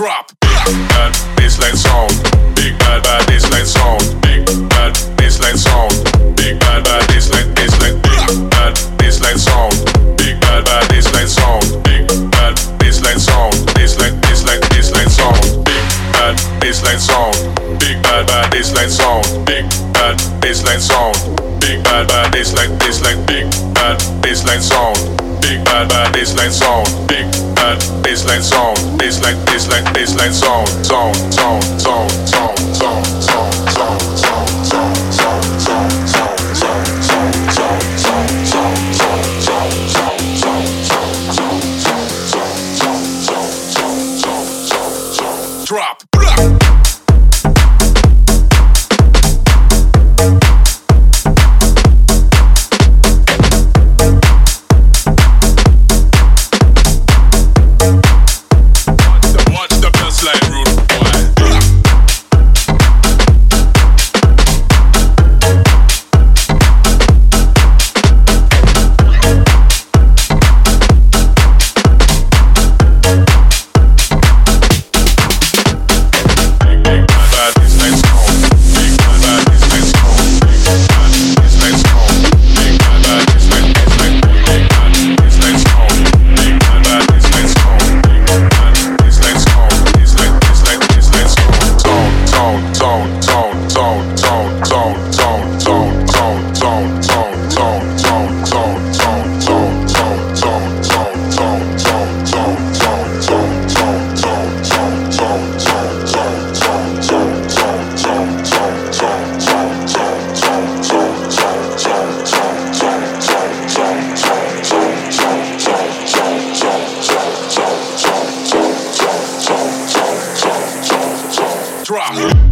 drop. Bad bassline sound, big bad bad bassline sound, big bad bassline sound, big bad bad bassline bassline, big bad bassline sound, big bad bad bassline sound, big bad bassline sound, bassline bassline bassline sound, big bad bassline sound, big bad bad bassline sound, big bad bassline sound, big bad bad bassline bassline, big bad bassline sound, big bad bad bassline sound, big bad bassline sound, bassline bassline bassline sound, sound sound sound sound sound sound sound sound sound sound sound sound sound sound Drop. Drop.